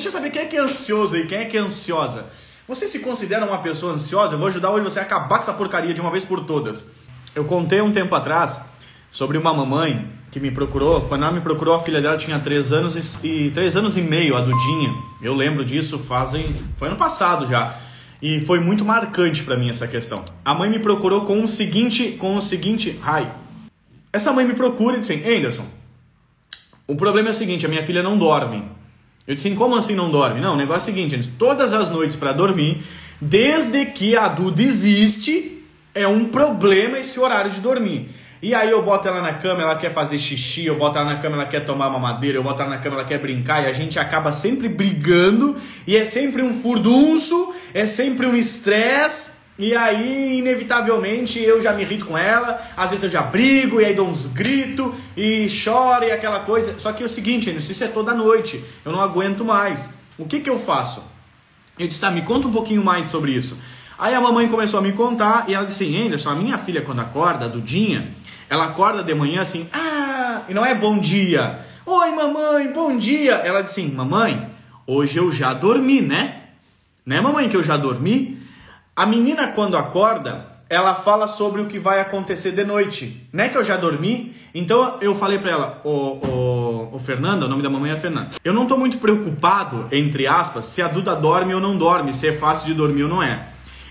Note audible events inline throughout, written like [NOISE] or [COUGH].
Deixa eu saber quem é que é ansioso aí, quem é que é ansiosa. Você se considera uma pessoa ansiosa? Eu vou ajudar hoje você a acabar com essa porcaria de uma vez por todas. Eu contei um tempo atrás sobre uma mamãe que me procurou. Quando ela me procurou, a filha dela tinha 3 anos e, e 3 anos e meio, a Dudinha. Eu lembro disso, fazem. Foi ano passado já. E foi muito marcante para mim essa questão. A mãe me procurou com o seguinte, com o seguinte, ai. Essa mãe me procura e disse: "Anderson, o problema é o seguinte, a minha filha não dorme". Eu disse: "Como assim não dorme?". Não, o negócio é o seguinte, todas as noites para dormir, desde que a Duda existe, é um problema esse horário de dormir. E aí eu boto ela na cama, ela quer fazer xixi, eu boto ela na cama, ela quer tomar mamadeira, eu boto ela na cama, ela quer brincar, e a gente acaba sempre brigando, e é sempre um furdunço, é sempre um estresse, e aí, inevitavelmente, eu já me irrito com ela, às vezes eu já brigo, e aí dou uns gritos, e choro, e aquela coisa. Só que é o seguinte, isso é toda noite, eu não aguento mais. O que que eu faço? Eu disse, tá, me conta um pouquinho mais sobre isso. Aí a mamãe começou a me contar, e ela disse, Anderson, a minha filha quando acorda, a Dudinha, ela acorda de manhã assim, ah, e não é bom dia. Oi, mamãe, bom dia. Ela diz assim, mamãe, hoje eu já dormi, né? Né, mamãe, que eu já dormi? A menina, quando acorda, ela fala sobre o que vai acontecer de noite. Né que eu já dormi? Então eu falei para ela, o, o, o o nome da mamãe é Fernanda. Eu não tô muito preocupado, entre aspas, se a Duda dorme ou não dorme, se é fácil de dormir ou não é.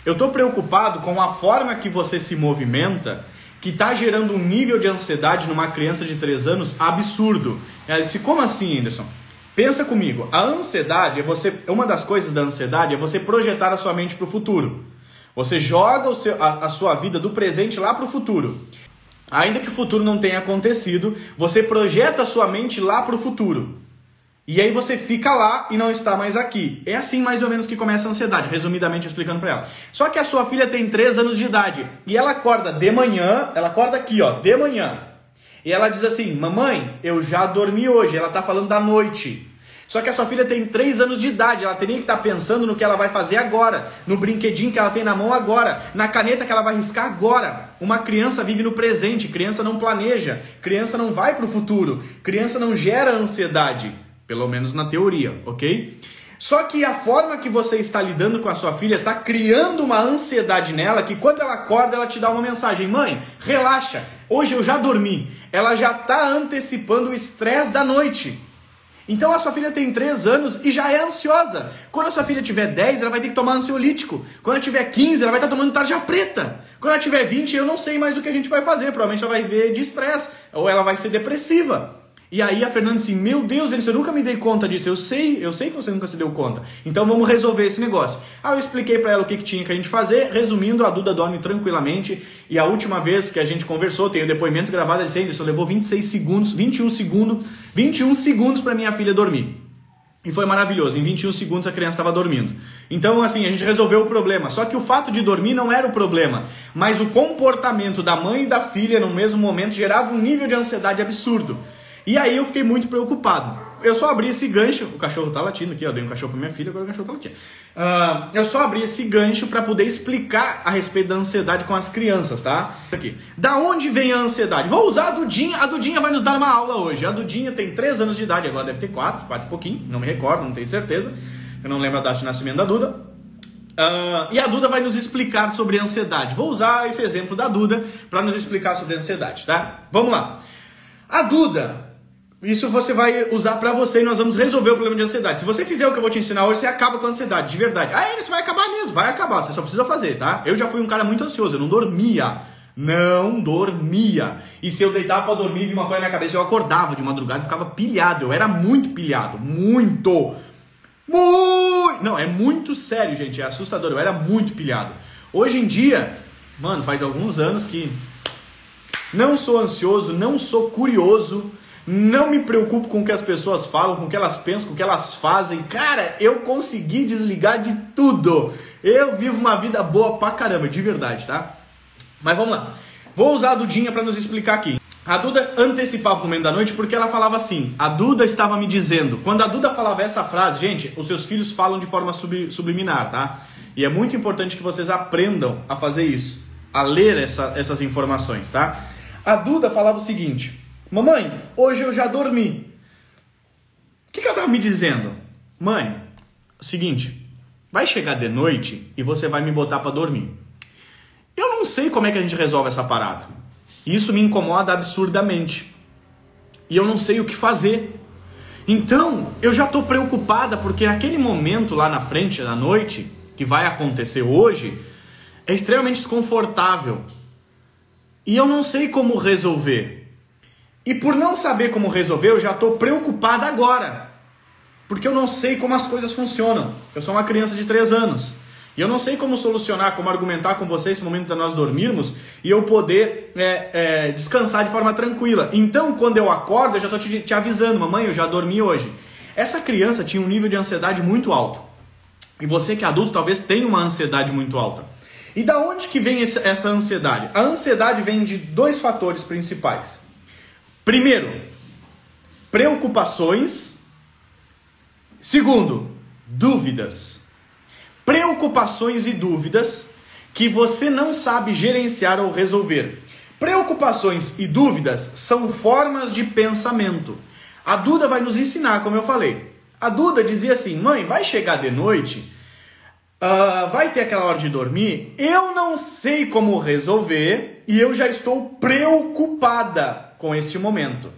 Eu tô preocupado com a forma que você se movimenta que está gerando um nível de ansiedade numa criança de 3 anos absurdo. Ela disse: Como assim, Anderson? Pensa comigo, a ansiedade é você. Uma das coisas da ansiedade é você projetar a sua mente para o futuro. Você joga seu, a, a sua vida do presente lá para o futuro. Ainda que o futuro não tenha acontecido, você projeta a sua mente lá para o futuro. E aí você fica lá e não está mais aqui. É assim mais ou menos que começa a ansiedade, resumidamente explicando para ela. Só que a sua filha tem 3 anos de idade e ela acorda de manhã, ela acorda aqui, ó, de manhã. E ela diz assim: "Mamãe, eu já dormi hoje". Ela tá falando da noite. Só que a sua filha tem 3 anos de idade, ela teria que estar tá pensando no que ela vai fazer agora, no brinquedinho que ela tem na mão agora, na caneta que ela vai riscar agora. Uma criança vive no presente, criança não planeja, criança não vai para o futuro, criança não gera ansiedade. Pelo menos na teoria, ok? Só que a forma que você está lidando com a sua filha está criando uma ansiedade nela que quando ela acorda, ela te dá uma mensagem: mãe, relaxa, hoje eu já dormi. Ela já está antecipando o estresse da noite. Então a sua filha tem 3 anos e já é ansiosa. Quando a sua filha tiver 10, ela vai ter que tomar ansiolítico. Quando ela tiver 15, ela vai estar tomando tarja preta. Quando ela tiver 20, eu não sei mais o que a gente vai fazer. Provavelmente ela vai ver de estresse ou ela vai ser depressiva. E aí a Fernanda disse: Meu Deus, Denis, eu nunca me dei conta disso. Eu sei, eu sei que você nunca se deu conta. Então vamos resolver esse negócio. Aí eu expliquei para ela o que, que tinha que a gente fazer. Resumindo, a Duda dorme tranquilamente. E a última vez que a gente conversou, tem o depoimento gravado, ela disse: Anderson, levou 26 segundos, 21 segundos, 21 segundos para minha filha dormir. E foi maravilhoso. Em 21 segundos a criança estava dormindo. Então, assim, a gente resolveu o problema. Só que o fato de dormir não era o problema. Mas o comportamento da mãe e da filha no mesmo momento gerava um nível de ansiedade absurdo. E aí eu fiquei muito preocupado. Eu só abri esse gancho, o cachorro tá latindo aqui, eu dei um cachorro pra minha filha, agora o cachorro tá latindo. Uh, eu só abri esse gancho para poder explicar a respeito da ansiedade com as crianças, tá? Aqui. Da onde vem a ansiedade? Vou usar a Dudinha, a Dudinha vai nos dar uma aula hoje. A Dudinha tem 3 anos de idade, agora deve ter 4, 4 e pouquinho, não me recordo, não tenho certeza. Eu não lembro a data de nascimento da Duda. Uh, e a Duda vai nos explicar sobre ansiedade. Vou usar esse exemplo da Duda para nos explicar sobre a ansiedade, tá? Vamos lá. A Duda isso você vai usar para você e nós vamos resolver o problema de ansiedade. Se você fizer o que eu vou te ensinar hoje, você acaba com a ansiedade, de verdade. Ah, isso vai acabar mesmo, vai acabar, você só precisa fazer, tá? Eu já fui um cara muito ansioso, eu não dormia. Não dormia. E se eu deitava para dormir vi uma coisa na minha cabeça, eu acordava de madrugada e ficava pilhado. Eu era muito pilhado, muito. Muito! Não, é muito sério, gente, é assustador. Eu era muito pilhado. Hoje em dia, mano, faz alguns anos que não sou ansioso, não sou curioso, não me preocupo com o que as pessoas falam, com o que elas pensam, com o que elas fazem. Cara, eu consegui desligar de tudo. Eu vivo uma vida boa pra caramba, de verdade, tá? Mas vamos lá. Vou usar a Dudinha para nos explicar aqui. A Duda antecipava o momento da noite porque ela falava assim. A Duda estava me dizendo. Quando a Duda falava essa frase, gente, os seus filhos falam de forma sub, subliminar, tá? E é muito importante que vocês aprendam a fazer isso, a ler essa, essas informações, tá? A Duda falava o seguinte: Mamãe, hoje eu já dormi. O que, que ela estava me dizendo? Mãe, seguinte, vai chegar de noite e você vai me botar para dormir. Eu não sei como é que a gente resolve essa parada. Isso me incomoda absurdamente. E eu não sei o que fazer. Então, eu já estou preocupada porque aquele momento lá na frente da noite, que vai acontecer hoje, é extremamente desconfortável. E eu não sei como resolver. E por não saber como resolver, eu já estou preocupada agora. Porque eu não sei como as coisas funcionam. Eu sou uma criança de 3 anos. E eu não sei como solucionar, como argumentar com você esse momento de nós dormirmos e eu poder é, é, descansar de forma tranquila. Então, quando eu acordo, eu já estou te, te avisando, mamãe, eu já dormi hoje. Essa criança tinha um nível de ansiedade muito alto. E você que é adulto talvez tenha uma ansiedade muito alta. E da onde que vem essa ansiedade? A ansiedade vem de dois fatores principais. Primeiro, preocupações. Segundo, dúvidas preocupações e dúvidas que você não sabe gerenciar ou resolver. Preocupações e dúvidas são formas de pensamento. A Duda vai nos ensinar, como eu falei. A Duda dizia assim: mãe, vai chegar de noite, uh, vai ter aquela hora de dormir, eu não sei como resolver e eu já estou preocupada com este momento.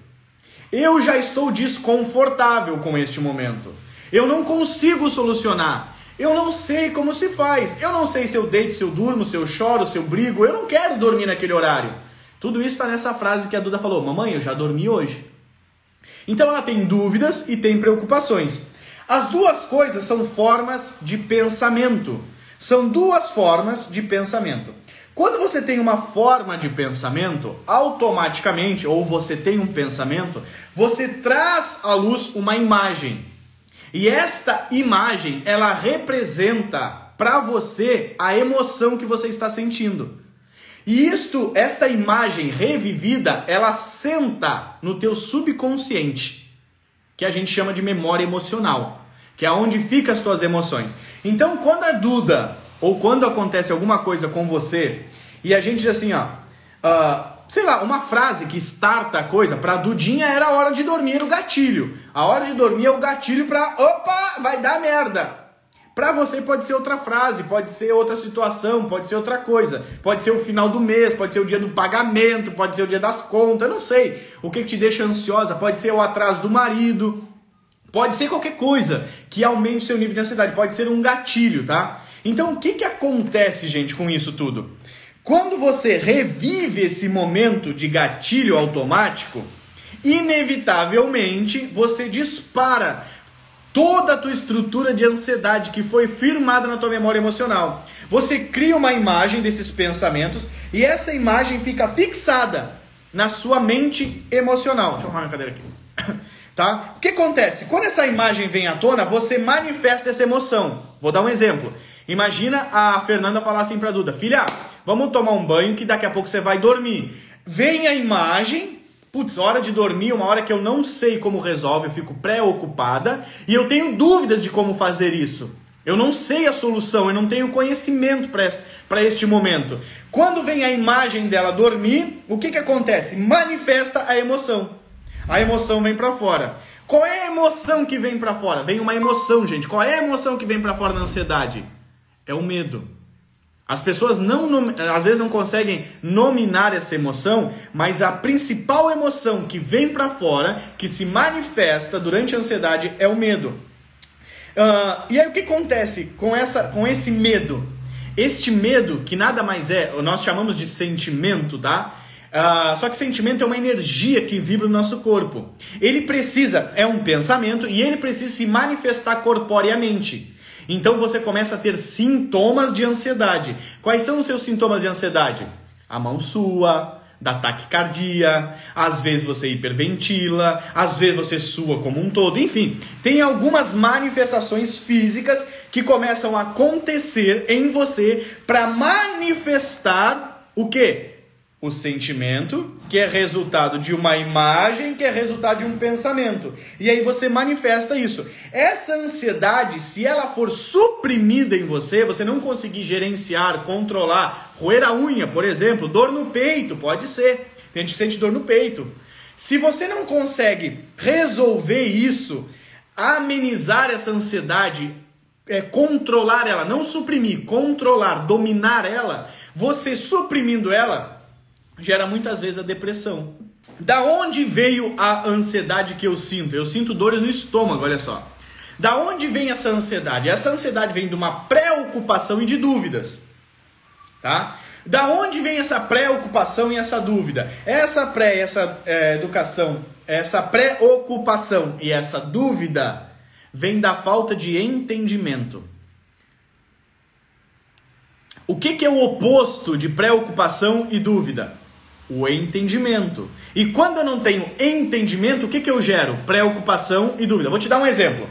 Eu já estou desconfortável com este momento. Eu não consigo solucionar. Eu não sei como se faz. Eu não sei se eu deito, se eu durmo, se eu choro, se eu brigo. Eu não quero dormir naquele horário. Tudo isso está nessa frase que a Duda falou: Mamãe, eu já dormi hoje. Então ela tem dúvidas e tem preocupações. As duas coisas são formas de pensamento. São duas formas de pensamento. Quando você tem uma forma de pensamento, automaticamente, ou você tem um pensamento, você traz à luz uma imagem. E esta imagem, ela representa para você a emoção que você está sentindo. E isto, esta imagem revivida, ela senta no teu subconsciente, que a gente chama de memória emocional, que é onde ficam as tuas emoções. Então, quando a Duda ou quando acontece alguma coisa com você e a gente diz assim, ó, uh, sei lá, uma frase que starta a coisa, pra Dudinha era a hora de dormir o gatilho. A hora de dormir é o gatilho pra, opa, vai dar merda. Pra você pode ser outra frase, pode ser outra situação, pode ser outra coisa. Pode ser o final do mês, pode ser o dia do pagamento, pode ser o dia das contas, não sei. O que, que te deixa ansiosa? Pode ser o atraso do marido, pode ser qualquer coisa que aumente o seu nível de ansiedade, pode ser um gatilho, tá? Então o que, que acontece, gente, com isso tudo? Quando você revive esse momento de gatilho automático, inevitavelmente você dispara toda a tua estrutura de ansiedade que foi firmada na tua memória emocional. Você cria uma imagem desses pensamentos e essa imagem fica fixada na sua mente emocional. Deixa eu arrumar minha cadeira aqui. [COUGHS] Tá? O que acontece? Quando essa imagem vem à tona, você manifesta essa emoção. Vou dar um exemplo. Imagina a Fernanda falar assim para a Duda: Filha, vamos tomar um banho que daqui a pouco você vai dormir. Vem a imagem, putz, hora de dormir, uma hora que eu não sei como resolve, eu fico preocupada e eu tenho dúvidas de como fazer isso. Eu não sei a solução, eu não tenho conhecimento para este momento. Quando vem a imagem dela dormir, o que, que acontece? Manifesta a emoção. A emoção vem para fora. Qual é a emoção que vem para fora? Vem uma emoção, gente. Qual é a emoção que vem para fora na ansiedade? É o medo. As pessoas não, às vezes não conseguem nominar essa emoção, mas a principal emoção que vem para fora, que se manifesta durante a ansiedade, é o medo. Uh, e aí o que acontece com, essa, com esse medo? Este medo, que nada mais é, nós chamamos de sentimento, tá? Uh, só que sentimento é uma energia que vibra no nosso corpo. Ele precisa, é um pensamento, e ele precisa se manifestar corporeamente. Então você começa a ter sintomas de ansiedade. Quais são os seus sintomas de ansiedade? A mão sua, da taquicardia, às vezes você hiperventila, às vezes você sua como um todo, enfim, tem algumas manifestações físicas que começam a acontecer em você para manifestar o que? O sentimento, que é resultado de uma imagem, que é resultado de um pensamento. E aí você manifesta isso. Essa ansiedade, se ela for suprimida em você, você não conseguir gerenciar, controlar, roer a unha, por exemplo, dor no peito, pode ser. Tem gente que sente dor no peito. Se você não consegue resolver isso, amenizar essa ansiedade, é, controlar ela, não suprimir, controlar, dominar ela, você suprimindo ela, gera muitas vezes a depressão. Da onde veio a ansiedade que eu sinto? Eu sinto dores no estômago, olha só. Da onde vem essa ansiedade? Essa ansiedade vem de uma preocupação e de dúvidas. Tá? Da onde vem essa preocupação e essa dúvida? Essa pré, essa é, educação, essa preocupação e essa dúvida vem da falta de entendimento. O que, que é o oposto de preocupação e dúvida? O entendimento. E quando eu não tenho entendimento, o que, que eu gero? Preocupação e dúvida. Vou te dar um exemplo.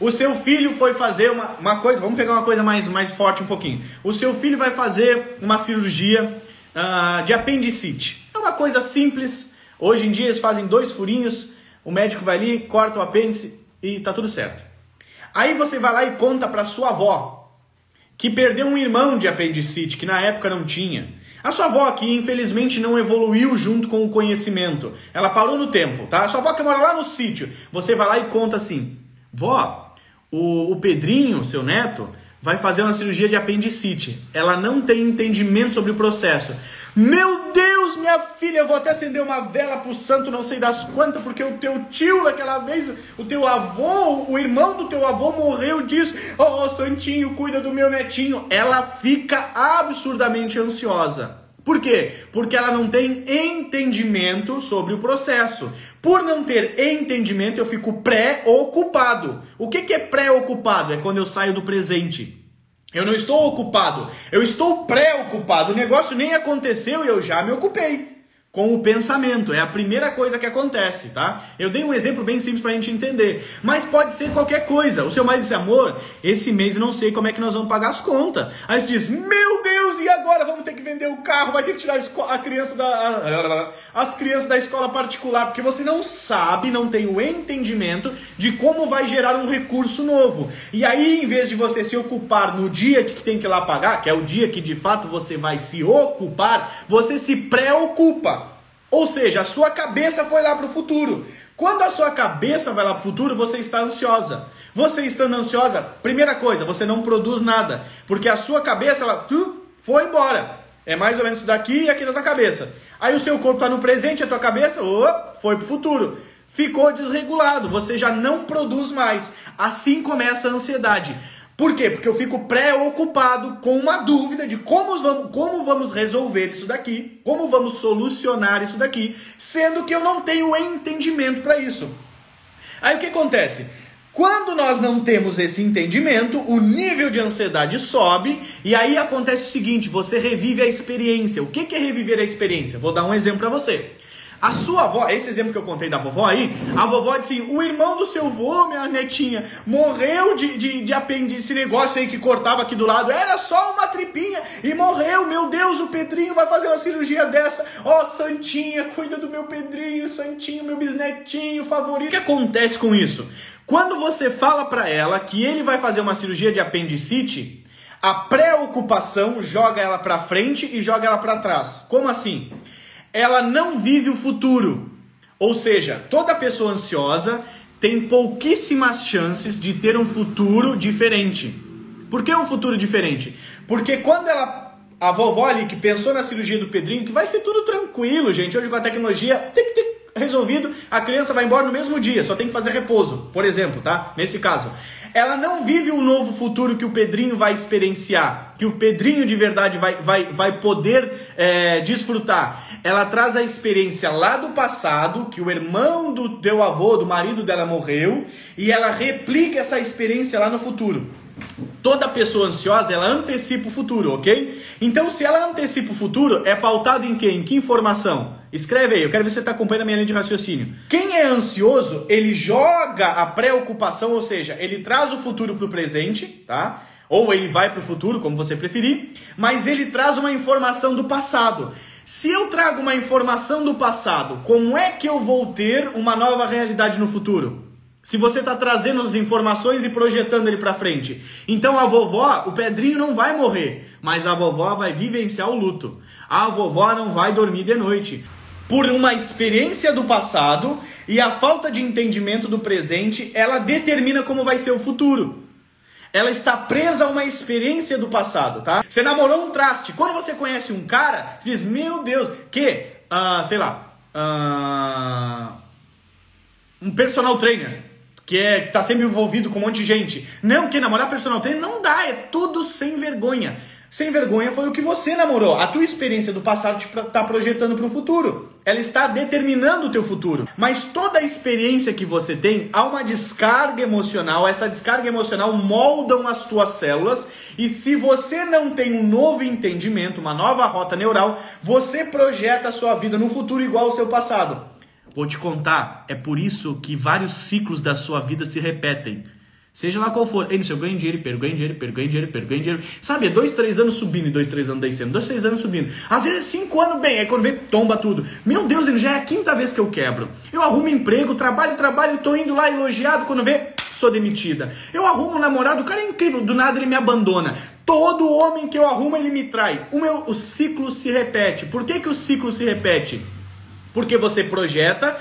O seu filho foi fazer uma, uma coisa, vamos pegar uma coisa mais, mais forte um pouquinho. O seu filho vai fazer uma cirurgia uh, de apendicite. É uma coisa simples. Hoje em dia eles fazem dois furinhos, o médico vai ali, corta o apêndice e tá tudo certo. Aí você vai lá e conta para sua avó que perdeu um irmão de apendicite, que na época não tinha. A sua avó que infelizmente não evoluiu junto com o conhecimento. Ela parou no tempo, tá? A sua avó que mora lá no sítio. Você vai lá e conta assim: "Vó, o, o Pedrinho, seu neto, vai fazer uma cirurgia de apendicite. Ela não tem entendimento sobre o processo. Meu minha filha, eu vou até acender uma vela pro santo, não sei das quantas, porque o teu tio naquela vez, o teu avô, o irmão do teu avô morreu disso. Oh, santinho, cuida do meu netinho. Ela fica absurdamente ansiosa. Por quê? Porque ela não tem entendimento sobre o processo. Por não ter entendimento, eu fico pré-ocupado. O que, que é pré-ocupado? É quando eu saio do presente. Eu não estou ocupado, eu estou preocupado. O negócio nem aconteceu e eu já me ocupei com o pensamento. É a primeira coisa que acontece, tá? Eu dei um exemplo bem simples pra gente entender. Mas pode ser qualquer coisa. O seu marido disse, amor, esse mês não sei como é que nós vamos pagar as contas. Aí você diz, meu Deus, e agora? Vamos ter que vender o carro, vai ter que tirar a criança da. as crianças da escola particular, porque você não sabe, não tem o entendimento de como vai gerar um recurso novo. E aí, em vez de você se ocupar no dia que tem que ir lá pagar, que é o dia que de fato você vai se ocupar, você se preocupa. Ou seja, a sua cabeça foi lá para o futuro. Quando a sua cabeça vai lá para o futuro, você está ansiosa. Você estando ansiosa, primeira coisa, você não produz nada. Porque a sua cabeça, ela tu, foi embora. É mais ou menos isso daqui e aqui da tua cabeça. Aí o seu corpo está no presente, a tua cabeça oh, foi para o futuro. Ficou desregulado, você já não produz mais. Assim começa a ansiedade. Por quê? Porque eu fico preocupado com uma dúvida de como vamos, como vamos resolver isso daqui, como vamos solucionar isso daqui, sendo que eu não tenho entendimento para isso. Aí o que acontece? Quando nós não temos esse entendimento, o nível de ansiedade sobe e aí acontece o seguinte: você revive a experiência. O que é reviver a experiência? Vou dar um exemplo para você. A sua avó, esse exemplo que eu contei da vovó aí, a vovó disse assim: o irmão do seu vô, minha netinha, morreu de, de, de apêndice, negócio aí que cortava aqui do lado, era só uma tripinha e morreu. Meu Deus, o Pedrinho vai fazer uma cirurgia dessa. Ó, oh, Santinha, cuida do meu Pedrinho, Santinho, meu bisnetinho favorito. O que acontece com isso? Quando você fala para ela que ele vai fazer uma cirurgia de apendicite, a preocupação joga ela para frente e joga ela para trás. Como assim? Ela não vive o futuro. Ou seja, toda pessoa ansiosa tem pouquíssimas chances de ter um futuro diferente. Por que um futuro diferente? Porque quando ela a vovó ali que pensou na cirurgia do Pedrinho, que vai ser tudo tranquilo, gente. Hoje com a tecnologia, tic, tic, resolvido, a criança vai embora no mesmo dia, só tem que fazer repouso, por exemplo, tá? Nesse caso. Ela não vive um novo futuro que o Pedrinho vai experienciar, que o Pedrinho de verdade vai, vai, vai poder é, desfrutar. Ela traz a experiência lá do passado, que o irmão do teu avô, do marido dela morreu, e ela replica essa experiência lá no futuro. Toda pessoa ansiosa, ela antecipa o futuro, ok? Então, se ela antecipa o futuro, é pautado em quê? Em que informação? Escreve aí, eu quero ver se você está acompanhando a minha linha de raciocínio. Quem é ansioso, ele joga a preocupação, ou seja, ele traz o futuro para o presente, tá? Ou ele vai para o futuro, como você preferir, mas ele traz uma informação do passado. Se eu trago uma informação do passado, como é que eu vou ter uma nova realidade no futuro? Se você está trazendo as informações e projetando ele para frente. Então a vovó, o Pedrinho não vai morrer, mas a vovó vai vivenciar o luto. A vovó não vai dormir de noite. por uma experiência do passado e a falta de entendimento do presente, ela determina como vai ser o futuro. Ela está presa a uma experiência do passado, tá? Você namorou um traste. Quando você conhece um cara, você diz, meu Deus, que, uh, sei lá, uh, um personal trainer que é que tá sempre envolvido com um monte de gente. Não, que namorar personal trainer não dá, é tudo sem vergonha. Sem vergonha foi o que você namorou. A tua experiência do passado te está projetando para o futuro. Ela está determinando o teu futuro. Mas toda a experiência que você tem, há uma descarga emocional. Essa descarga emocional moldam as tuas células. E se você não tem um novo entendimento, uma nova rota neural, você projeta a sua vida no futuro igual ao seu passado. Vou te contar, é por isso que vários ciclos da sua vida se repetem. Seja lá qual for. Ei, eu ganho dinheiro e perco, ganho dinheiro, perco, ganho dinheiro, perco, ganho dinheiro. Sabe, é dois, três anos subindo e dois, três anos descendo. Dois, três anos subindo. Às vezes é cinco anos bem, aí quando vem, tomba tudo. Meu Deus, ele já é a quinta vez que eu quebro. Eu arrumo emprego, trabalho, trabalho, tô indo lá elogiado, quando vê, sou demitida. Eu arrumo um namorado, o cara é incrível, do nada ele me abandona. Todo homem que eu arrumo, ele me trai. O, meu, o ciclo se repete. Por que, que o ciclo se repete? Porque você projeta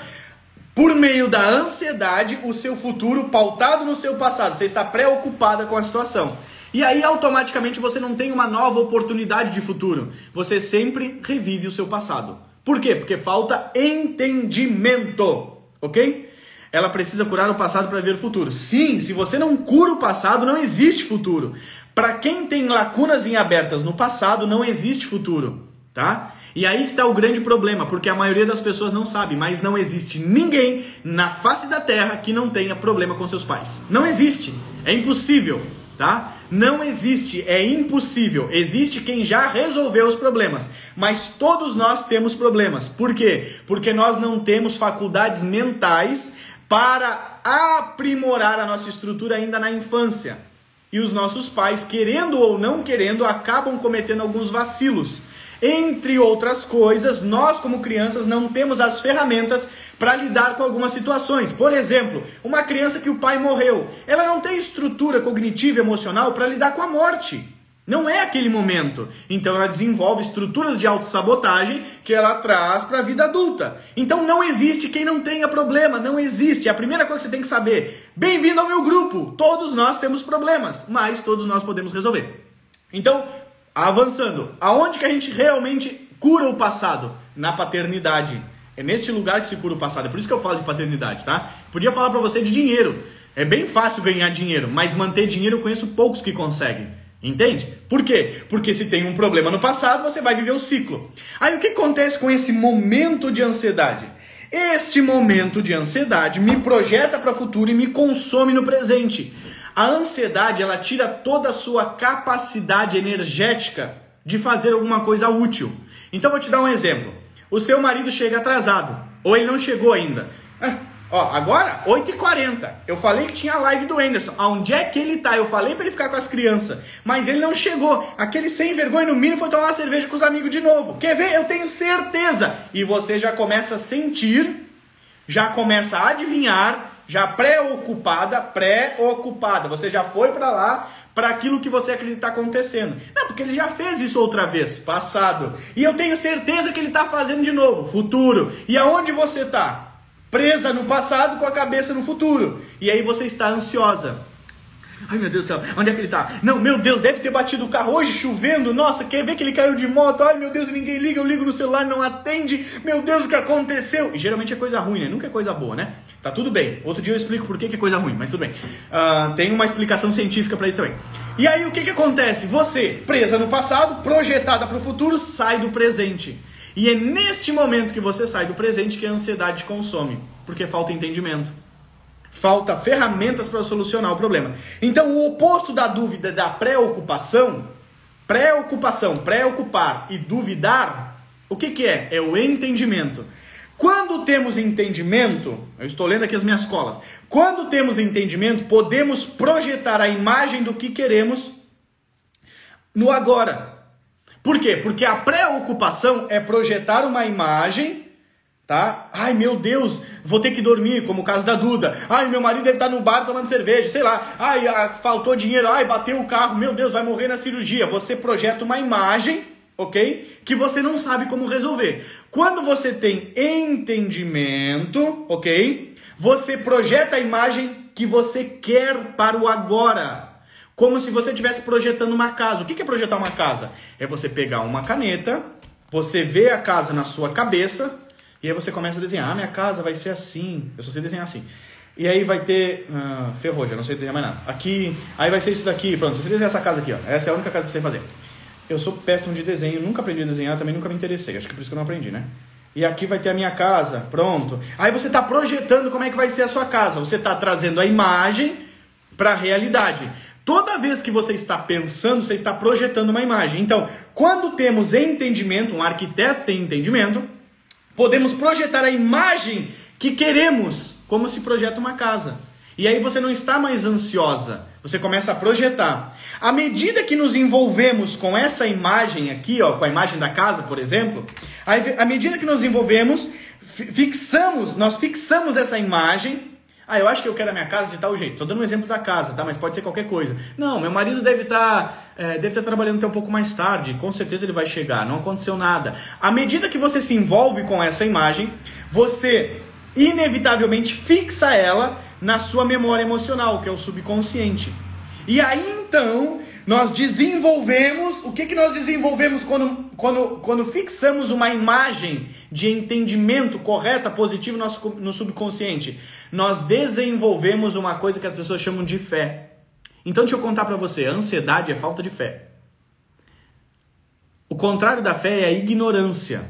por meio da ansiedade, o seu futuro pautado no seu passado. Você está preocupada com a situação. E aí, automaticamente, você não tem uma nova oportunidade de futuro. Você sempre revive o seu passado. Por quê? Porque falta entendimento. Ok? Ela precisa curar o passado para ver o futuro. Sim, se você não cura o passado, não existe futuro. Para quem tem lacunas em abertas no passado, não existe futuro. Tá? E aí que está o grande problema, porque a maioria das pessoas não sabe, mas não existe ninguém na face da terra que não tenha problema com seus pais. Não existe. É impossível, tá? Não existe, é impossível. Existe quem já resolveu os problemas, mas todos nós temos problemas. Por quê? Porque nós não temos faculdades mentais para aprimorar a nossa estrutura ainda na infância. E os nossos pais, querendo ou não querendo, acabam cometendo alguns vacilos. Entre outras coisas, nós como crianças não temos as ferramentas para lidar com algumas situações. Por exemplo, uma criança que o pai morreu, ela não tem estrutura cognitiva e emocional para lidar com a morte. Não é aquele momento. Então ela desenvolve estruturas de autossabotagem que ela traz para a vida adulta. Então não existe quem não tenha problema, não existe. A primeira coisa que você tem que saber: bem-vindo ao meu grupo. Todos nós temos problemas, mas todos nós podemos resolver. Então, Avançando, aonde que a gente realmente cura o passado? Na paternidade. É neste lugar que se cura o passado. É por isso que eu falo de paternidade, tá? Podia falar para você de dinheiro. É bem fácil ganhar dinheiro, mas manter dinheiro eu conheço poucos que conseguem. Entende? Por quê? Porque se tem um problema no passado, você vai viver o ciclo. Aí o que acontece com esse momento de ansiedade? Este momento de ansiedade me projeta para o futuro e me consome no presente. A ansiedade, ela tira toda a sua capacidade energética de fazer alguma coisa útil. Então vou te dar um exemplo. O seu marido chega atrasado, ou ele não chegou ainda. Ah, ó, agora, 8h40. Eu falei que tinha a live do Anderson. Aonde é que ele tá? Eu falei para ele ficar com as crianças, mas ele não chegou. Aquele sem vergonha, no mínimo, foi tomar uma cerveja com os amigos de novo. Quer ver? Eu tenho certeza. E você já começa a sentir, já começa a adivinhar já preocupada, preocupada. Você já foi para lá para aquilo que você acredita acontecendo. Não, porque ele já fez isso outra vez, passado. E eu tenho certeza que ele está fazendo de novo, futuro. E aonde você está? Presa no passado com a cabeça no futuro. E aí você está ansiosa. Ai meu Deus do céu, onde é que ele tá? Não, meu Deus, deve ter batido o carro hoje chovendo. Nossa, quer ver que ele caiu de moto? Ai meu Deus, ninguém liga, eu ligo no celular, não atende. Meu Deus, o que aconteceu? E geralmente é coisa ruim, né? Nunca é coisa boa, né? Tá tudo bem. Outro dia eu explico por que, que é coisa ruim, mas tudo bem. Uh, tem uma explicação científica para isso também. E aí o que, que acontece? Você, presa no passado, projetada para o futuro, sai do presente. E é neste momento que você sai do presente que a ansiedade consome, porque falta entendimento. Falta ferramentas para solucionar o problema. Então, o oposto da dúvida da preocupação, preocupação, preocupar e duvidar, o que, que é? É o entendimento. Quando temos entendimento, eu estou lendo aqui as minhas colas. Quando temos entendimento, podemos projetar a imagem do que queremos no agora. Por quê? Porque a preocupação é projetar uma imagem tá? Ai, meu Deus, vou ter que dormir, como o caso da Duda. Ai, meu marido deve estar no bar tomando cerveja, sei lá. Ai, faltou dinheiro, ai, bateu o carro, meu Deus, vai morrer na cirurgia. Você projeta uma imagem, ok? Que você não sabe como resolver. Quando você tem entendimento, ok? Você projeta a imagem que você quer para o agora. Como se você estivesse projetando uma casa. O que é projetar uma casa? É você pegar uma caneta, você vê a casa na sua cabeça, e aí você começa a desenhar. Ah, minha casa vai ser assim. Eu só sei desenhar assim. E aí vai ter. Ah, ferrou, já não sei desenhar mais nada. Aqui. Aí vai ser isso daqui. Pronto, você desenha essa casa aqui, ó. Essa é a única casa que você vai fazer. Eu sou péssimo de desenho, nunca aprendi a desenhar, também nunca me interessei. Acho que por isso que eu não aprendi, né? E aqui vai ter a minha casa, pronto. Aí você está projetando como é que vai ser a sua casa. Você está trazendo a imagem para a realidade. Toda vez que você está pensando, você está projetando uma imagem. Então, quando temos entendimento, um arquiteto tem entendimento, podemos projetar a imagem que queremos, como se projeta uma casa. E aí você não está mais ansiosa, você começa a projetar. À medida que nos envolvemos com essa imagem aqui, ó, com a imagem da casa, por exemplo, à medida que nos envolvemos, fixamos, nós fixamos essa imagem ah, eu acho que eu quero a minha casa de tal jeito. Estou dando um exemplo da casa, tá? Mas pode ser qualquer coisa. Não, meu marido deve estar tá, é, deve tá trabalhando até um pouco mais tarde. Com certeza ele vai chegar. Não aconteceu nada. À medida que você se envolve com essa imagem, você inevitavelmente fixa ela na sua memória emocional, que é o subconsciente. E aí então nós desenvolvemos, o que, que nós desenvolvemos quando, quando, quando fixamos uma imagem de entendimento correta, positivo no, nosso, no subconsciente? Nós desenvolvemos uma coisa que as pessoas chamam de fé. Então deixa eu contar para você, ansiedade é falta de fé. O contrário da fé é a ignorância.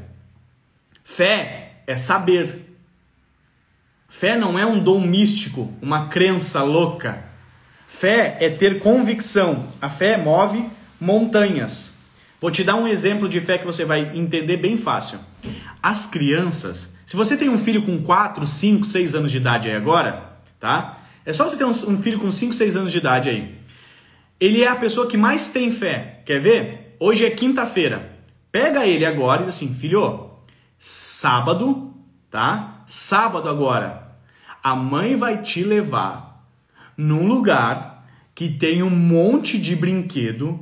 Fé é saber. Fé não é um dom místico, uma crença louca. Fé é ter convicção. A fé move montanhas. Vou te dar um exemplo de fé que você vai entender bem fácil. As crianças, se você tem um filho com 4, 5, 6 anos de idade aí agora, tá? É só você ter um, filho com 5, 6 anos de idade aí. Ele é a pessoa que mais tem fé. Quer ver? Hoje é quinta-feira. Pega ele agora e diz assim, filho, sábado, tá? Sábado agora. A mãe vai te levar num lugar que tem um monte de brinquedo,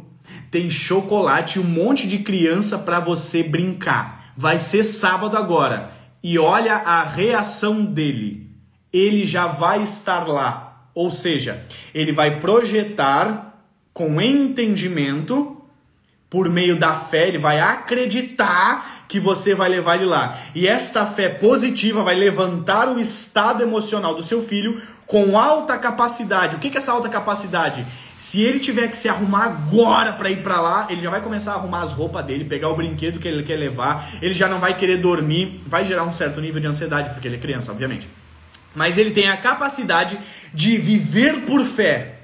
tem chocolate um monte de criança para você brincar. Vai ser sábado agora. E olha a reação dele. Ele já vai estar lá. Ou seja, ele vai projetar com entendimento por meio da fé, ele vai acreditar que você vai levar ele lá. E esta fé positiva vai levantar o estado emocional do seu filho com alta capacidade. O que é essa alta capacidade? Se ele tiver que se arrumar agora para ir para lá, ele já vai começar a arrumar as roupas dele, pegar o brinquedo que ele quer levar, ele já não vai querer dormir, vai gerar um certo nível de ansiedade, porque ele é criança, obviamente. Mas ele tem a capacidade de viver por fé,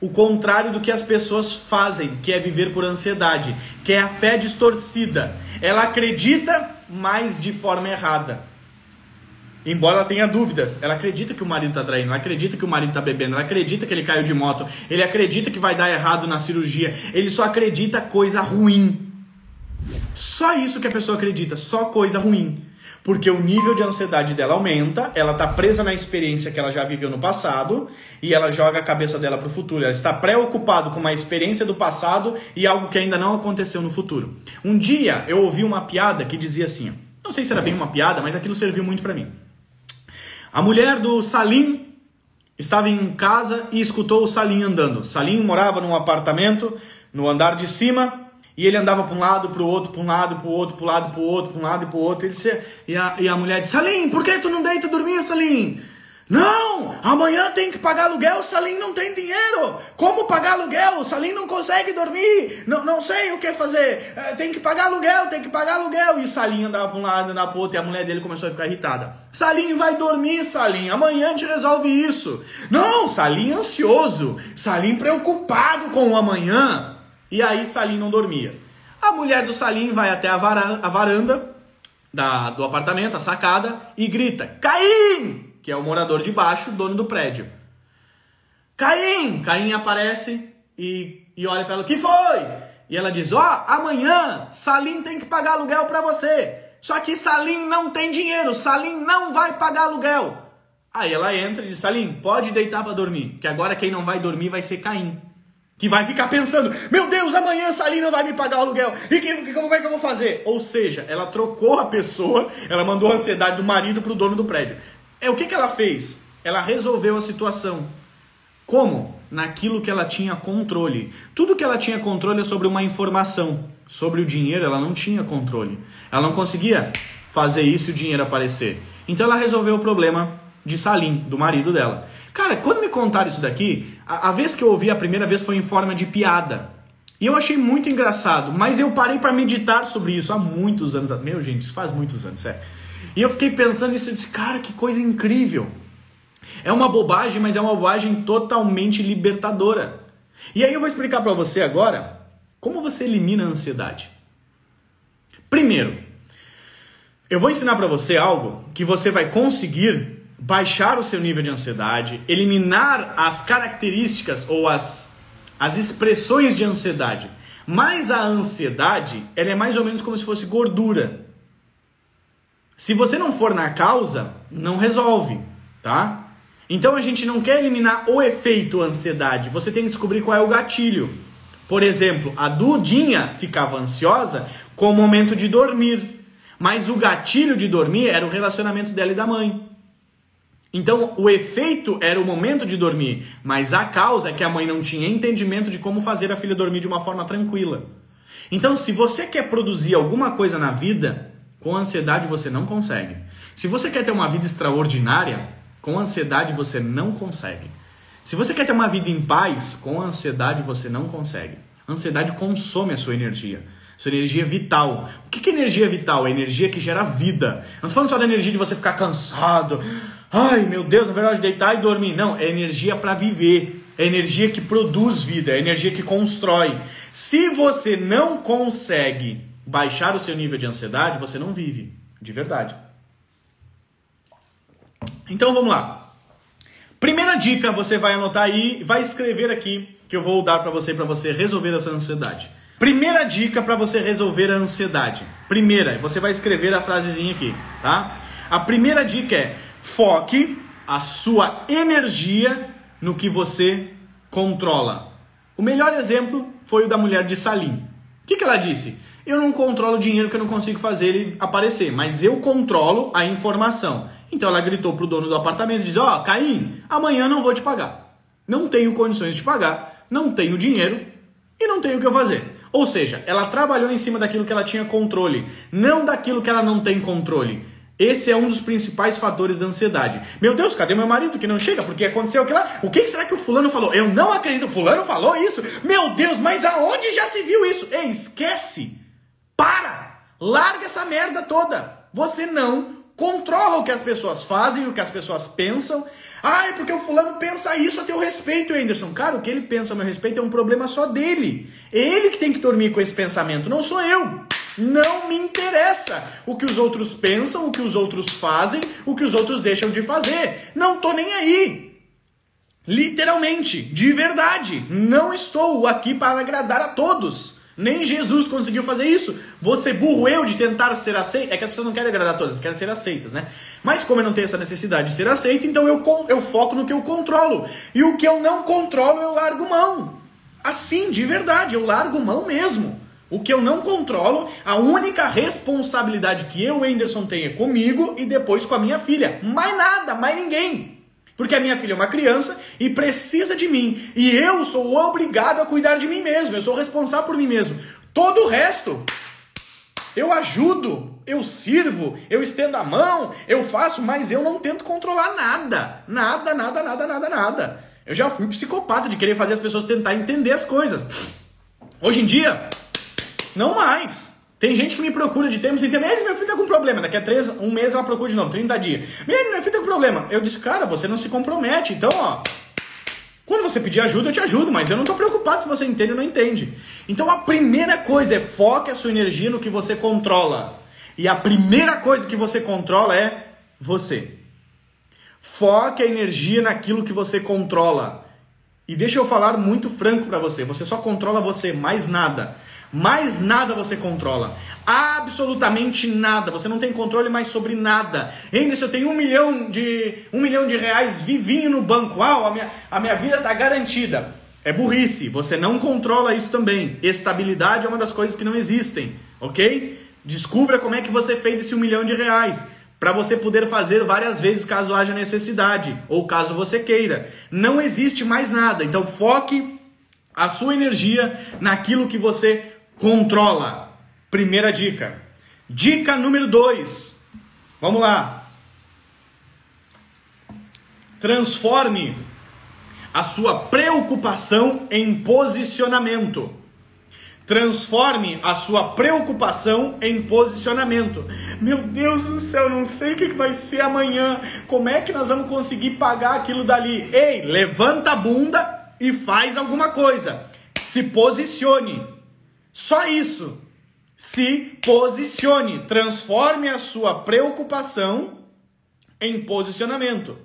o contrário do que as pessoas fazem, que é viver por ansiedade, que é a fé distorcida. Ela acredita, mas de forma errada. Embora ela tenha dúvidas, ela acredita que o marido está traindo, ela acredita que o marido está bebendo, ela acredita que ele caiu de moto, ele acredita que vai dar errado na cirurgia, ele só acredita coisa ruim. Só isso que a pessoa acredita, só coisa ruim. Porque o nível de ansiedade dela aumenta, ela está presa na experiência que ela já viveu no passado e ela joga a cabeça dela para o futuro. Ela está preocupado com uma experiência do passado e algo que ainda não aconteceu no futuro. Um dia eu ouvi uma piada que dizia assim: não sei se era bem uma piada, mas aquilo serviu muito para mim. A mulher do Salim estava em casa e escutou o Salim andando. Salim morava num apartamento no andar de cima e ele andava para um lado, para o outro, para um lado, para o outro, para um lado, para o outro, para um lado e para o outro. Ele disse, e, a, e a mulher disse: Salim, por que tu não deita dormir, Salim? Não, amanhã tem que pagar aluguel, o Salim não tem dinheiro. Como pagar aluguel? O Salim não consegue dormir. Não, não sei o que fazer. É, tem que pagar aluguel, tem que pagar aluguel. E Salim andava para um lado, andava para o outro, e a mulher dele começou a ficar irritada. Salim vai dormir, Salim. Amanhã a gente resolve isso. Não, Salim ansioso. Salim preocupado com o amanhã. E aí Salim não dormia. A mulher do Salim vai até a varanda, a varanda da, do apartamento, a sacada, e grita: Caim! Que é o morador de baixo, dono do prédio. Caim! Caim aparece e, e olha para ela: que foi? E ela diz: Ó, oh, amanhã Salim tem que pagar aluguel para você. Só que Salim não tem dinheiro, Salim não vai pagar aluguel. Aí ela entra e diz: Salim, pode deitar para dormir, que agora quem não vai dormir vai ser Caim. Que vai ficar pensando, meu Deus, amanhã não vai me pagar o aluguel. E que, que, como é que eu vou fazer? Ou seja, ela trocou a pessoa, ela mandou a ansiedade do marido para o dono do prédio. É o que, que ela fez? Ela resolveu a situação. Como? Naquilo que ela tinha controle. Tudo que ela tinha controle é sobre uma informação. Sobre o dinheiro, ela não tinha controle. Ela não conseguia fazer isso e o dinheiro aparecer. Então ela resolveu o problema de Salim, do marido dela. Cara, quando me contaram isso daqui, a, a vez que eu ouvi a primeira vez foi em forma de piada. E eu achei muito engraçado, mas eu parei para meditar sobre isso há muitos anos. Meu, gente, isso faz muitos anos, sério. E eu fiquei pensando nisso e disse, cara, que coisa incrível. É uma bobagem, mas é uma bobagem totalmente libertadora. E aí eu vou explicar para você agora como você elimina a ansiedade. Primeiro, eu vou ensinar para você algo que você vai conseguir baixar o seu nível de ansiedade, eliminar as características ou as, as expressões de ansiedade. Mas a ansiedade, ela é mais ou menos como se fosse gordura. Se você não for na causa, não resolve, tá? Então a gente não quer eliminar o efeito ansiedade, você tem que descobrir qual é o gatilho. Por exemplo, a Dudinha ficava ansiosa com o momento de dormir. Mas o gatilho de dormir era o relacionamento dela e da mãe. Então, o efeito era o momento de dormir, mas a causa é que a mãe não tinha entendimento de como fazer a filha dormir de uma forma tranquila. Então, se você quer produzir alguma coisa na vida, com ansiedade você não consegue. Se você quer ter uma vida extraordinária, com ansiedade você não consegue. Se você quer ter uma vida em paz, com ansiedade você não consegue. A ansiedade consome a sua energia. Sua energia vital. O que é energia vital? É energia que gera vida. Não estou falando só da energia de você ficar cansado. Ai, meu Deus, na verdade, deitar e dormir. Não, é energia para viver. É energia que produz vida, é energia que constrói. Se você não consegue baixar o seu nível de ansiedade, você não vive, de verdade. Então vamos lá. Primeira dica, você vai anotar aí, vai escrever aqui que eu vou dar para você para você resolver essa ansiedade. Primeira dica para você resolver a ansiedade. Primeira, você vai escrever a frasezinha aqui, tá? A primeira dica é: foque a sua energia no que você controla. O melhor exemplo foi o da mulher de Salim. O que, que ela disse? Eu não controlo o dinheiro que eu não consigo fazer ele aparecer, mas eu controlo a informação. Então ela gritou pro dono do apartamento e disse: Ó, oh, Caim, amanhã não vou te pagar. Não tenho condições de pagar, não tenho dinheiro e não tenho o que eu fazer. Ou seja, ela trabalhou em cima daquilo que ela tinha controle, não daquilo que ela não tem controle. Esse é um dos principais fatores da ansiedade. Meu Deus, cadê meu marido que não chega? Porque aconteceu aquilo lá. O que será que o fulano falou? Eu não acredito. Fulano falou isso? Meu Deus, mas aonde já se viu isso? Ei, esquece. Para. Larga essa merda toda. Você não controla o que as pessoas fazem, o que as pessoas pensam. Ah, é porque o fulano pensa isso a teu respeito, Anderson. Cara, o que ele pensa a meu respeito é um problema só dele. Ele que tem que dormir com esse pensamento, não sou eu. Não me interessa o que os outros pensam, o que os outros fazem, o que os outros deixam de fazer. Não tô nem aí. Literalmente, de verdade, não estou aqui para agradar a todos. Nem Jesus conseguiu fazer isso. Você burro eu de tentar ser aceito. É que as pessoas não querem agradar todas, querem ser aceitas, né? Mas como eu não tenho essa necessidade de ser aceito, então eu, eu foco no que eu controlo. E o que eu não controlo, eu largo mão. Assim, de verdade, eu largo mão mesmo. O que eu não controlo, a única responsabilidade que eu, Anderson, tenho é comigo e depois com a minha filha. Mais nada, mais ninguém. Porque a minha filha é uma criança e precisa de mim. E eu sou obrigado a cuidar de mim mesmo. Eu sou responsável por mim mesmo. Todo o resto, eu ajudo, eu sirvo, eu estendo a mão, eu faço, mas eu não tento controlar nada. Nada, nada, nada, nada, nada. Eu já fui psicopata de querer fazer as pessoas tentar entender as coisas. Hoje em dia, não mais. Tem gente que me procura de tempos em tempos. Meu filho tá com problema. Daqui a três, um mês ela procura de novo, 30 dias. Meu filho tá com problema. Eu disse, cara, você não se compromete. Então, ó. Quando você pedir ajuda, eu te ajudo, mas eu não tô preocupado se você entende ou não entende. Então a primeira coisa é foque a sua energia no que você controla. E a primeira coisa que você controla é você. Foque a energia naquilo que você controla. E deixa eu falar muito franco para você, você só controla você, mais nada. Mais nada você controla. Absolutamente nada. Você não tem controle mais sobre nada. Se eu tenho um milhão de, um milhão de reais vivinho no banco, ah, a, minha, a minha vida está garantida. É burrice, você não controla isso também. Estabilidade é uma das coisas que não existem, ok? Descubra como é que você fez esse um milhão de reais para você poder fazer várias vezes caso haja necessidade ou caso você queira. Não existe mais nada. Então foque a sua energia naquilo que você controla. Primeira dica. Dica número 2. Vamos lá. Transforme a sua preocupação em posicionamento. Transforme a sua preocupação em posicionamento. Meu Deus do céu, não sei o que vai ser amanhã. Como é que nós vamos conseguir pagar aquilo dali? Ei, levanta a bunda e faz alguma coisa. Se posicione. Só isso. Se posicione. Transforme a sua preocupação em posicionamento.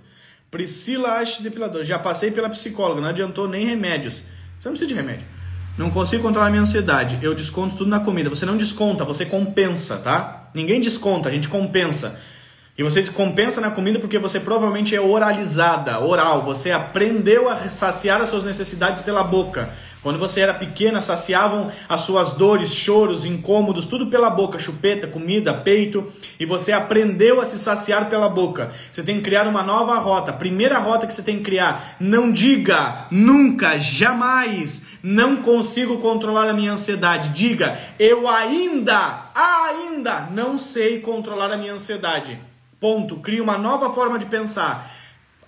Priscila Ache Depilador. Já passei pela psicóloga, não adiantou nem remédios. Você não precisa de remédio. Não consigo controlar minha ansiedade. Eu desconto tudo na comida. Você não desconta, você compensa, tá? Ninguém desconta, a gente compensa. E você compensa na comida porque você provavelmente é oralizada, oral. Você aprendeu a saciar as suas necessidades pela boca. Quando você era pequena, saciavam as suas dores, choros, incômodos, tudo pela boca, chupeta, comida, peito, e você aprendeu a se saciar pela boca. Você tem que criar uma nova rota. Primeira rota que você tem que criar: não diga nunca, jamais, não consigo controlar a minha ansiedade. Diga, eu ainda, ainda não sei controlar a minha ansiedade. Ponto. Crie uma nova forma de pensar.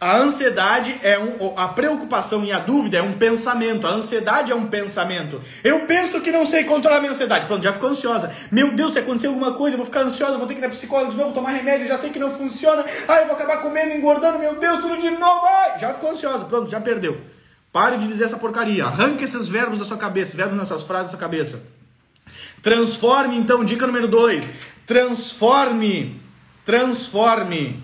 A ansiedade é um. A preocupação e a dúvida é um pensamento. A ansiedade é um pensamento. Eu penso que não sei controlar a minha ansiedade. Pronto, já ficou ansiosa. Meu Deus, se acontecer alguma coisa, eu vou ficar ansiosa, vou ter que ir na psicóloga de novo, tomar remédio, já sei que não funciona. Ai, eu vou acabar comendo, engordando, meu Deus, tudo de novo. Ai, já ficou ansiosa. Pronto, já perdeu. Pare de dizer essa porcaria. Arranque esses verbos da sua cabeça, verbos nessas frases da sua cabeça. Transforme, então, dica número 2. Transforme. Transforme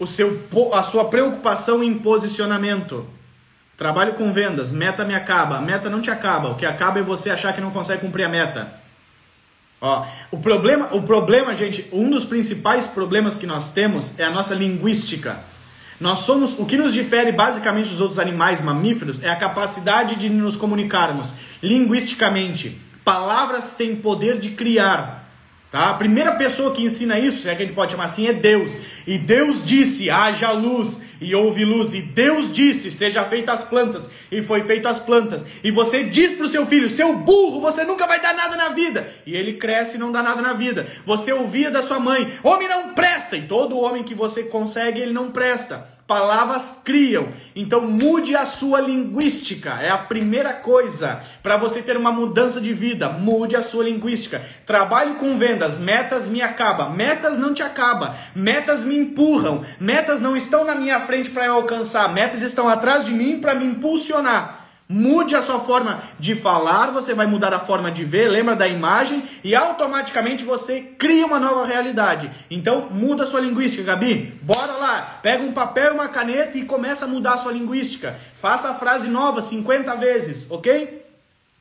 o seu, a sua preocupação em posicionamento. Trabalho com vendas, meta me acaba. Meta não te acaba. O que acaba é você achar que não consegue cumprir a meta. Ó, o problema, o problema, gente, um dos principais problemas que nós temos é a nossa linguística. Nós somos, o que nos difere basicamente dos outros animais mamíferos é a capacidade de nos comunicarmos linguisticamente. Palavras têm poder de criar. Tá? A primeira pessoa que ensina isso, é que a gente pode chamar assim, é Deus. E Deus disse: haja luz, e houve luz. E Deus disse: seja feitas as plantas, e foi feitas as plantas. E você diz para o seu filho: seu burro, você nunca vai dar nada na vida. E ele cresce e não dá nada na vida. Você ouvia da sua mãe: homem não presta. E todo homem que você consegue, ele não presta. Palavras criam. Então mude a sua linguística. É a primeira coisa para você ter uma mudança de vida. Mude a sua linguística. Trabalho com vendas. Metas me acaba. Metas não te acaba. Metas me empurram. Metas não estão na minha frente para eu alcançar. Metas estão atrás de mim para me impulsionar. Mude a sua forma de falar, você vai mudar a forma de ver, lembra da imagem e automaticamente você cria uma nova realidade. Então, muda a sua linguística, Gabi. Bora lá, pega um papel e uma caneta e começa a mudar a sua linguística. Faça a frase nova 50 vezes, ok?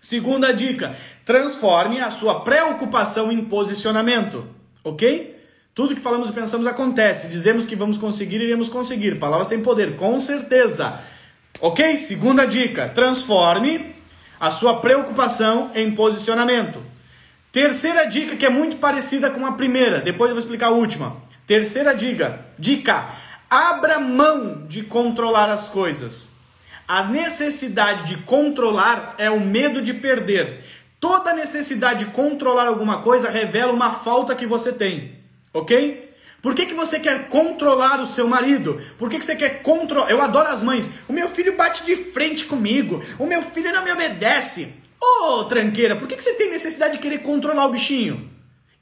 Segunda dica: transforme a sua preocupação em posicionamento, ok? Tudo que falamos e pensamos acontece. Dizemos que vamos conseguir, iremos conseguir. Palavras têm poder, com certeza. Ok? Segunda dica: transforme a sua preocupação em posicionamento. Terceira dica que é muito parecida com a primeira, depois eu vou explicar a última. Terceira dica: dica: abra mão de controlar as coisas. A necessidade de controlar é o medo de perder. Toda necessidade de controlar alguma coisa revela uma falta que você tem, ok? Por que, que você quer controlar o seu marido? Por que, que você quer controlar? Eu adoro as mães. O meu filho bate de frente comigo. O meu filho não me obedece. Ô, oh, tranqueira, por que, que você tem necessidade de querer controlar o bichinho?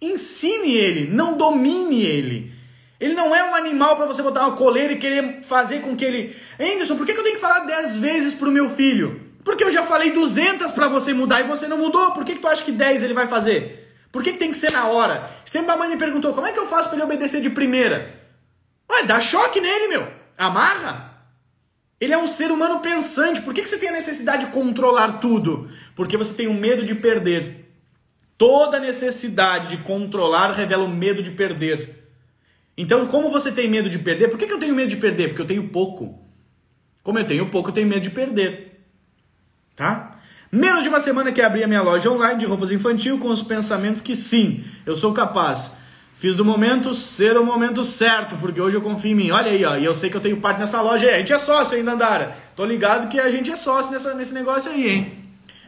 Ensine ele, não domine ele. Ele não é um animal para você botar uma coleira e querer fazer com que ele. Anderson, por que, que eu tenho que falar 10 vezes pro meu filho? Porque eu já falei 200 para você mudar e você não mudou. Por que, que tu acha que 10 ele vai fazer? Por que, que tem que ser na hora? Esse tempo a me perguntou, como é que eu faço para ele obedecer de primeira? Ué, dá choque nele, meu. Amarra. Ele é um ser humano pensante. Por que, que você tem a necessidade de controlar tudo? Porque você tem o um medo de perder. Toda necessidade de controlar revela o medo de perder. Então, como você tem medo de perder? Por que, que eu tenho medo de perder? Porque eu tenho pouco. Como eu tenho pouco, eu tenho medo de perder. tá? Menos de uma semana que abri a minha loja online de roupas infantil com os pensamentos que sim, eu sou capaz. Fiz do momento ser o momento certo, porque hoje eu confio em mim. Olha aí, ó, e eu sei que eu tenho parte nessa loja. A gente é sócio ainda, Andara. Tô ligado que a gente é sócio nessa, nesse negócio aí, hein?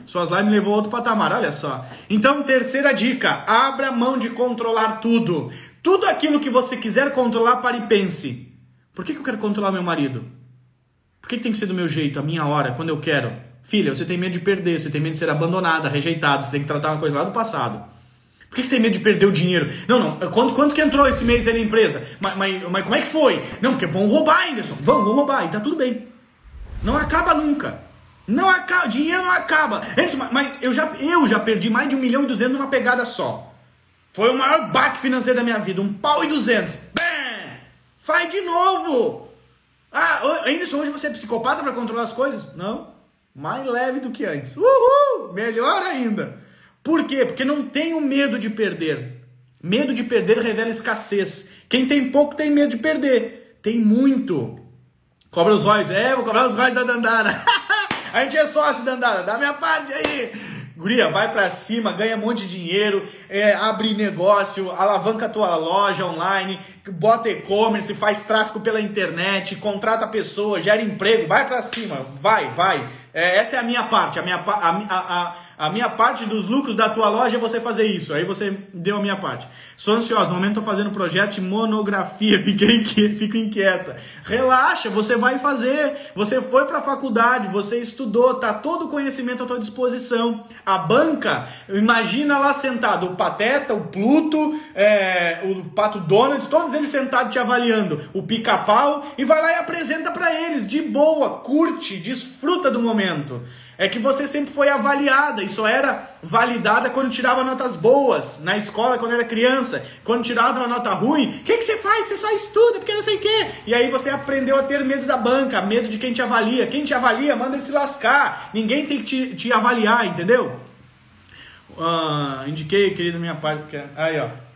Suas lives me levou a outro patamar, olha só. Então, terceira dica: abra mão de controlar tudo. Tudo aquilo que você quiser controlar, pare e pense. Por que, que eu quero controlar meu marido? Por que, que tem que ser do meu jeito, a minha hora, quando eu quero? Filha, você tem medo de perder, você tem medo de ser abandonada, rejeitada, você tem que tratar uma coisa lá do passado. Por que você tem medo de perder o dinheiro? Não, não. Quanto, quanto que entrou esse mês aí na empresa? Mas, mas, mas como é que foi? Não, porque vão roubar, Anderson. Vão, vão roubar. E tá tudo bem. Não acaba nunca. Não acaba. Dinheiro não acaba. Mas eu já, eu já perdi mais de um milhão e duzentos numa pegada só. Foi o maior baque financeiro da minha vida. Um pau e duzentos. Bam! Faz de novo. Ah, Anderson, hoje você é psicopata para controlar as coisas? Não. Mais leve do que antes. Uhul! Melhor ainda. Por quê? Porque não tenho medo de perder. Medo de perder revela escassez. Quem tem pouco tem medo de perder. Tem muito. Cobra os royalties. É, vou cobrar os royalties da Dandara. [LAUGHS] a gente é sócio, Dandara. Dá minha parte aí. Guria, vai para cima, ganha um monte de dinheiro, é, abre negócio, alavanca a tua loja online, bota e-commerce, faz tráfego pela internet, contrata pessoas, gera emprego, vai para cima, vai, vai. É, essa é a minha parte, a minha, a, a, a, minha parte dos lucros da tua loja é você fazer isso. Aí você deu a minha parte. Sou ansiosa, no momento estou fazendo projeto de monografia, [LAUGHS] fiquei fico inquieta. Relaxa, você vai fazer. Você foi para a faculdade, você estudou, tá todo o conhecimento à tua disposição. A banca, imagina lá sentado o Pateta, o Pluto, é, o Pato Donald, todos eles sentados te avaliando. O Pica-Pau e vai lá e apresenta para eles de boa, curte, desfruta do momento momento. É que você sempre foi avaliada e só era validada quando tirava notas boas na escola quando era criança. Quando tirava uma nota ruim, o que, que você faz? Você só estuda porque não sei o quê. E aí você aprendeu a ter medo da banca, medo de quem te avalia. Quem te avalia, manda ele se lascar. Ninguém tem que te, te avaliar, entendeu? Uh, indiquei, querido, minha parte. Aí, ó.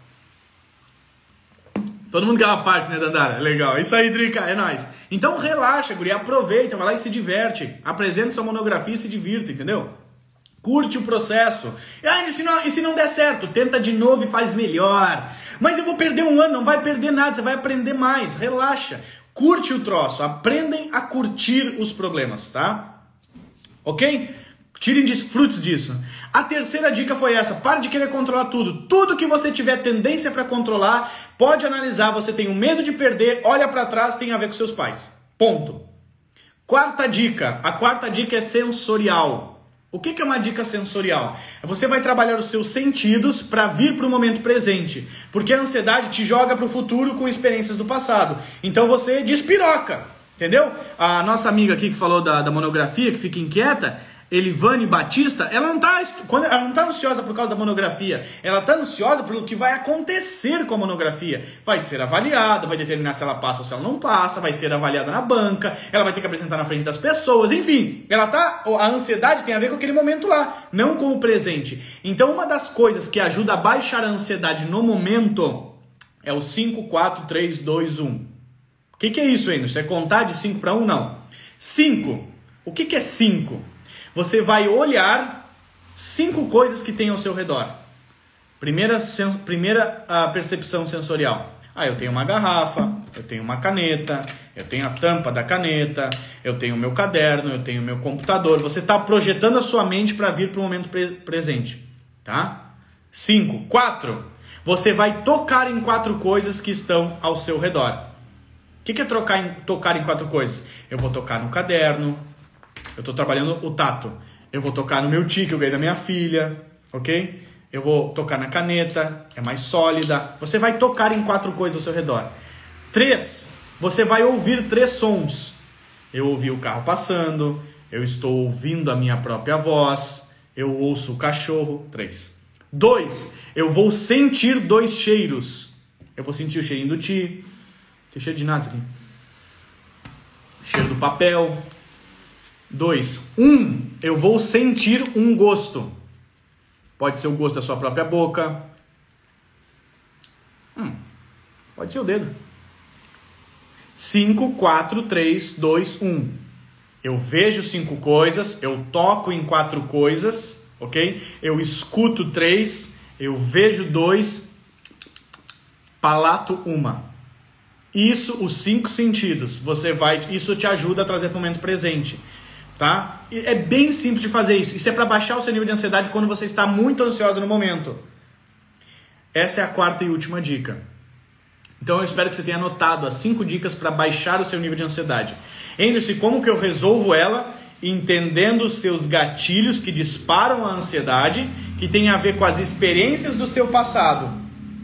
Todo mundo quer uma parte, né, Dandara? Legal. Isso aí, Drica, é nóis. Então relaxa, guri, aproveita, vai lá e se diverte. Apresenta sua monografia e se divirta, entendeu? Curte o processo. Ah, e se, não, e se não der certo, tenta de novo e faz melhor. Mas eu vou perder um ano, não vai perder nada, você vai aprender mais. Relaxa. Curte o troço. Aprendem a curtir os problemas, tá? Ok? Tirem desfrutes disso. A terceira dica foi essa: pare de querer controlar tudo. Tudo que você tiver tendência para controlar, pode analisar. Você tem um medo de perder, olha para trás, tem a ver com seus pais. Ponto. Quarta dica: a quarta dica é sensorial. O que é uma dica sensorial? Você vai trabalhar os seus sentidos para vir para o momento presente, porque a ansiedade te joga para o futuro com experiências do passado. Então você despiroca, entendeu? A nossa amiga aqui que falou da, da monografia, que fica inquieta, Elivane Batista, ela não está ela não tá ansiosa por causa da monografia, ela está ansiosa pelo que vai acontecer com a monografia. Vai ser avaliada, vai determinar se ela passa ou se ela não passa, vai ser avaliada na banca, ela vai ter que apresentar na frente das pessoas, enfim, ela tá, a ansiedade tem a ver com aquele momento lá, não com o presente. Então, uma das coisas que ajuda a baixar a ansiedade no momento é o 5, 4, 3, 2, 1. O que, que é isso, Enos? É contar de 5 para 1? Não. 5. O que, que é 5? Você vai olhar cinco coisas que tem ao seu redor. Primeira, primeira a percepção sensorial. Ah, eu tenho uma garrafa, eu tenho uma caneta, eu tenho a tampa da caneta, eu tenho o meu caderno, eu tenho o meu computador. Você está projetando a sua mente para vir para o momento pre presente, tá? Cinco, quatro. Você vai tocar em quatro coisas que estão ao seu redor. O que, que é trocar em, tocar em quatro coisas? Eu vou tocar no caderno, eu estou trabalhando o tato. Eu vou tocar no meu tique, eu ganhei da minha filha, ok? Eu vou tocar na caneta, é mais sólida. Você vai tocar em quatro coisas ao seu redor. Três, você vai ouvir três sons. Eu ouvi o carro passando, eu estou ouvindo a minha própria voz, eu ouço o cachorro. Três. Dois, eu vou sentir dois cheiros. Eu vou sentir o cheirinho do ti. Tem cheiro de nada aqui. Cheiro do papel, Dois, um, eu vou sentir um gosto. Pode ser o gosto da sua própria boca. Hum, pode ser o dedo. 5, 4, 3, 2, 1. Eu vejo cinco coisas, eu toco em quatro coisas, ok? Eu escuto três, eu vejo dois, palato uma. Isso, os cinco sentidos, você vai, isso te ajuda a trazer para o momento presente, tá? E é bem simples de fazer isso. Isso é para baixar o seu nível de ansiedade quando você está muito ansiosa no momento. Essa é a quarta e última dica. Então eu espero que você tenha anotado as cinco dicas para baixar o seu nível de ansiedade. Entre-se como que eu resolvo ela, entendendo os seus gatilhos que disparam a ansiedade, que tem a ver com as experiências do seu passado,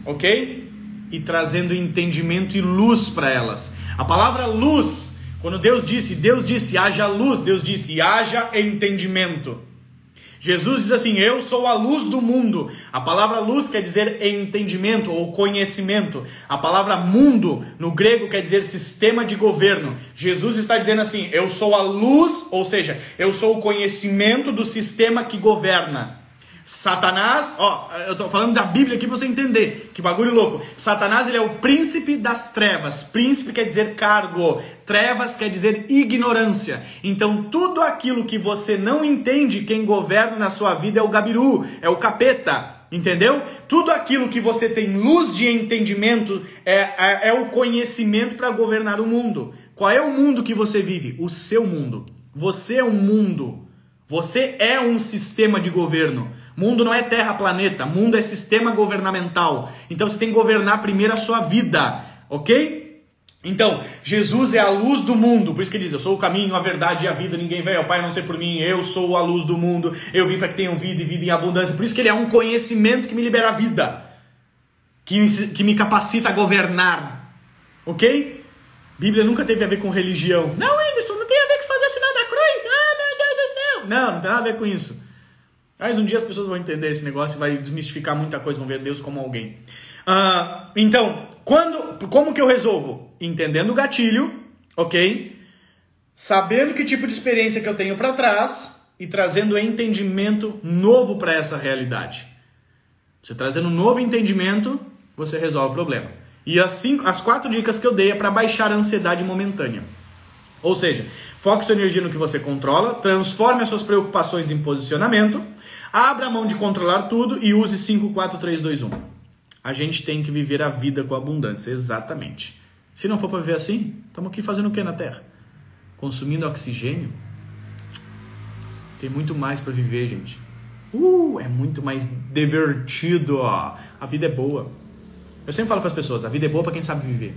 ok? E trazendo entendimento e luz para elas. A palavra luz, quando Deus disse, Deus disse, haja luz, Deus disse, haja entendimento. Jesus diz assim: Eu sou a luz do mundo. A palavra luz quer dizer entendimento ou conhecimento. A palavra mundo no grego quer dizer sistema de governo. Jesus está dizendo assim: Eu sou a luz, ou seja, eu sou o conhecimento do sistema que governa. Satanás, ó, eu tô falando da Bíblia aqui pra você entender, que bagulho louco. Satanás, ele é o príncipe das trevas. Príncipe quer dizer cargo, trevas quer dizer ignorância. Então, tudo aquilo que você não entende, quem governa na sua vida é o gabiru, é o capeta. Entendeu? Tudo aquilo que você tem luz de entendimento é, é, é o conhecimento para governar o mundo. Qual é o mundo que você vive? O seu mundo. Você é um mundo. Você é um sistema de governo. Mundo não é terra, planeta. Mundo é sistema governamental. Então você tem que governar primeiro a sua vida, ok? Então, Jesus é a luz do mundo, por isso que ele diz: Eu sou o caminho, a verdade e a vida, ninguém veio ao Pai não ser por mim, eu sou a luz do mundo, eu vim para que tenham vida e vida em abundância. Por isso que ele é um conhecimento que me libera a vida, que que me capacita a governar, ok? Bíblia nunca teve a ver com religião. Não, Anderson, não tem a ver com fazer o sinal da cruz. Ah, meu Deus do céu. Não, não tem nada a ver com isso. Mas um dia as pessoas vão entender esse negócio e vai desmistificar muita coisa, vão ver Deus como alguém. Uh, então, quando, como que eu resolvo? Entendendo o gatilho, ok? Sabendo que tipo de experiência que eu tenho para trás e trazendo entendimento novo para essa realidade. Você trazendo um novo entendimento, você resolve o problema. E as, cinco, as quatro dicas que eu dei é para baixar a ansiedade momentânea. Ou seja, foque sua energia no que você controla, transforme as suas preocupações em posicionamento, abra a mão de controlar tudo e use 5, 4, 3, 2, 1. A gente tem que viver a vida com abundância, exatamente. Se não for para viver assim, estamos aqui fazendo o que na Terra? Consumindo oxigênio? Tem muito mais para viver, gente. Uh, é muito mais divertido. Ó. A vida é boa. Eu sempre falo para as pessoas, a vida é boa para quem sabe viver.